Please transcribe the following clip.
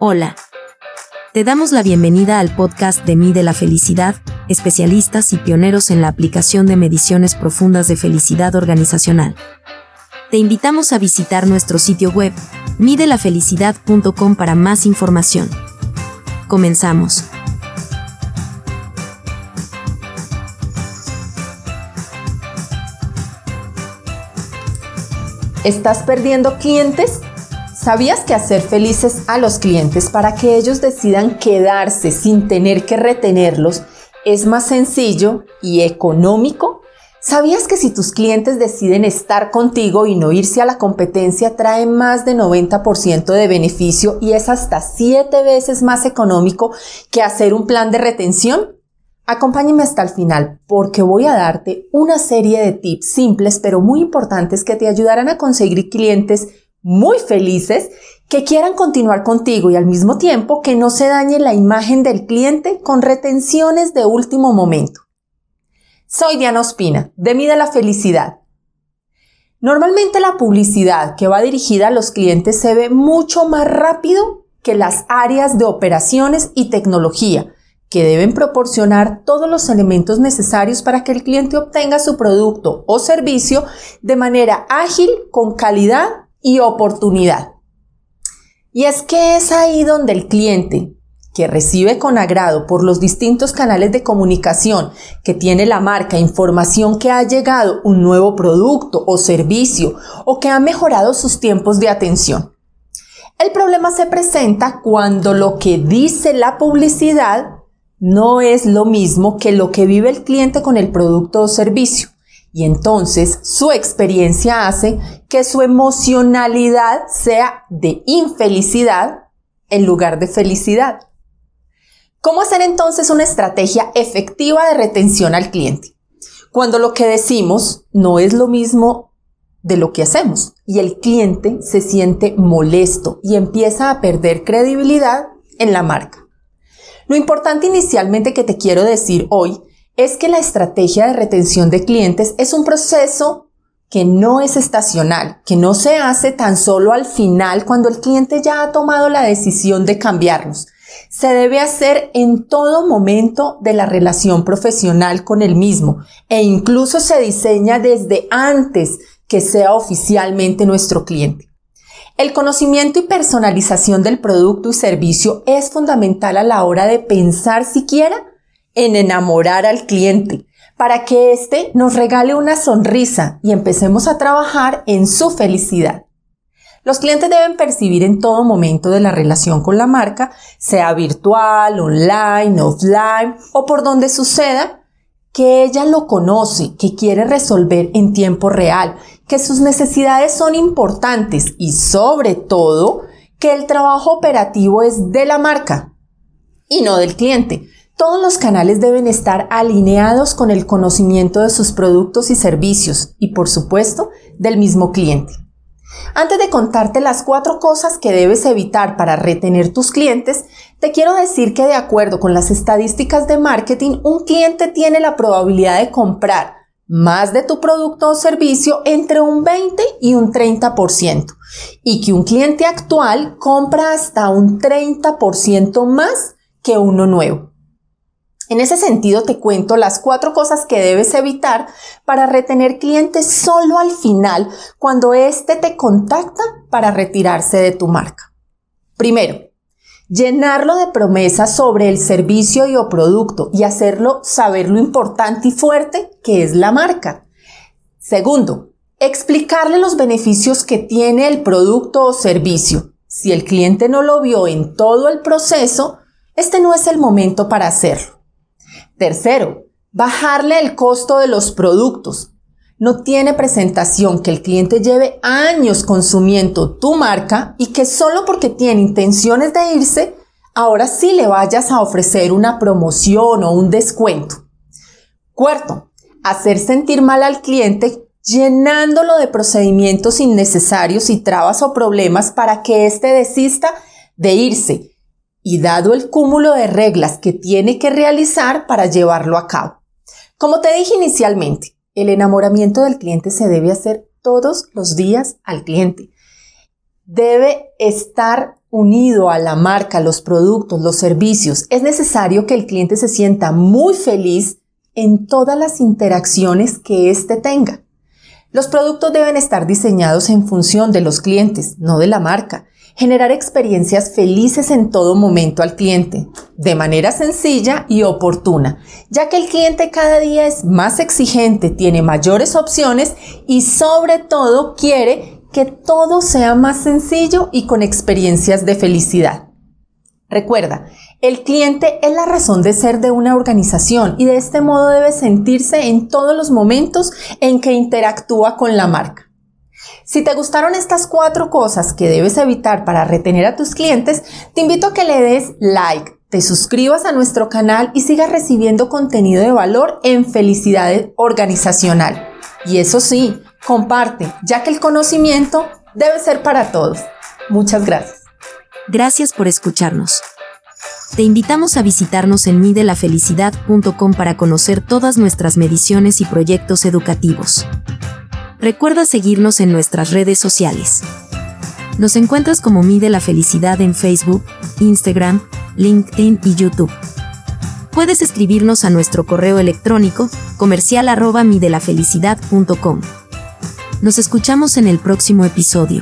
Hola. Te damos la bienvenida al podcast de Mide la Felicidad, especialistas y pioneros en la aplicación de mediciones profundas de felicidad organizacional. Te invitamos a visitar nuestro sitio web, midelafelicidad.com para más información. Comenzamos. ¿Estás perdiendo clientes? ¿Sabías que hacer felices a los clientes para que ellos decidan quedarse sin tener que retenerlos es más sencillo y económico? ¿Sabías que si tus clientes deciden estar contigo y no irse a la competencia trae más de 90% de beneficio y es hasta 7 veces más económico que hacer un plan de retención? Acompáñame hasta el final porque voy a darte una serie de tips simples pero muy importantes que te ayudarán a conseguir clientes muy felices que quieran continuar contigo y al mismo tiempo que no se dañe la imagen del cliente con retenciones de último momento. Soy Diana Ospina, de Mida la Felicidad. Normalmente la publicidad que va dirigida a los clientes se ve mucho más rápido que las áreas de operaciones y tecnología, que deben proporcionar todos los elementos necesarios para que el cliente obtenga su producto o servicio de manera ágil, con calidad y oportunidad. Y es que es ahí donde el cliente, que recibe con agrado por los distintos canales de comunicación que tiene la marca información que ha llegado un nuevo producto o servicio o que ha mejorado sus tiempos de atención. El problema se presenta cuando lo que dice la publicidad no es lo mismo que lo que vive el cliente con el producto o servicio. Y entonces su experiencia hace que su emocionalidad sea de infelicidad en lugar de felicidad. ¿Cómo hacer entonces una estrategia efectiva de retención al cliente? Cuando lo que decimos no es lo mismo de lo que hacemos y el cliente se siente molesto y empieza a perder credibilidad en la marca. Lo importante inicialmente que te quiero decir hoy es que la estrategia de retención de clientes es un proceso que no es estacional, que no se hace tan solo al final cuando el cliente ya ha tomado la decisión de cambiarnos. Se debe hacer en todo momento de la relación profesional con el mismo e incluso se diseña desde antes que sea oficialmente nuestro cliente. El conocimiento y personalización del producto y servicio es fundamental a la hora de pensar siquiera en enamorar al cliente para que éste nos regale una sonrisa y empecemos a trabajar en su felicidad. Los clientes deben percibir en todo momento de la relación con la marca, sea virtual, online, offline o por donde suceda, que ella lo conoce, que quiere resolver en tiempo real, que sus necesidades son importantes y sobre todo que el trabajo operativo es de la marca y no del cliente, todos los canales deben estar alineados con el conocimiento de sus productos y servicios y, por supuesto, del mismo cliente. Antes de contarte las cuatro cosas que debes evitar para retener tus clientes, te quiero decir que de acuerdo con las estadísticas de marketing, un cliente tiene la probabilidad de comprar más de tu producto o servicio entre un 20 y un 30% y que un cliente actual compra hasta un 30% más que uno nuevo. En ese sentido, te cuento las cuatro cosas que debes evitar para retener clientes solo al final, cuando éste te contacta para retirarse de tu marca. Primero, llenarlo de promesas sobre el servicio y o producto y hacerlo saber lo importante y fuerte que es la marca. Segundo, explicarle los beneficios que tiene el producto o servicio. Si el cliente no lo vio en todo el proceso, este no es el momento para hacerlo. Tercero, bajarle el costo de los productos. No tiene presentación que el cliente lleve años consumiendo tu marca y que solo porque tiene intenciones de irse, ahora sí le vayas a ofrecer una promoción o un descuento. Cuarto, hacer sentir mal al cliente llenándolo de procedimientos innecesarios y trabas o problemas para que éste desista de irse y dado el cúmulo de reglas que tiene que realizar para llevarlo a cabo. Como te dije inicialmente, el enamoramiento del cliente se debe hacer todos los días al cliente. Debe estar unido a la marca, los productos, los servicios, es necesario que el cliente se sienta muy feliz en todas las interacciones que éste tenga. Los productos deben estar diseñados en función de los clientes, no de la marca. Generar experiencias felices en todo momento al cliente, de manera sencilla y oportuna, ya que el cliente cada día es más exigente, tiene mayores opciones y sobre todo quiere que todo sea más sencillo y con experiencias de felicidad. Recuerda, el cliente es la razón de ser de una organización y de este modo debe sentirse en todos los momentos en que interactúa con la marca. Si te gustaron estas cuatro cosas que debes evitar para retener a tus clientes, te invito a que le des like, te suscribas a nuestro canal y sigas recibiendo contenido de valor en felicidad organizacional. Y eso sí, comparte, ya que el conocimiento debe ser para todos. Muchas gracias. Gracias por escucharnos. Te invitamos a visitarnos en midelafelicidad.com para conocer todas nuestras mediciones y proyectos educativos. Recuerda seguirnos en nuestras redes sociales. Nos encuentras como Mide la Felicidad en Facebook, Instagram, LinkedIn y YouTube. Puedes escribirnos a nuestro correo electrónico comercial arroba. Nos escuchamos en el próximo episodio.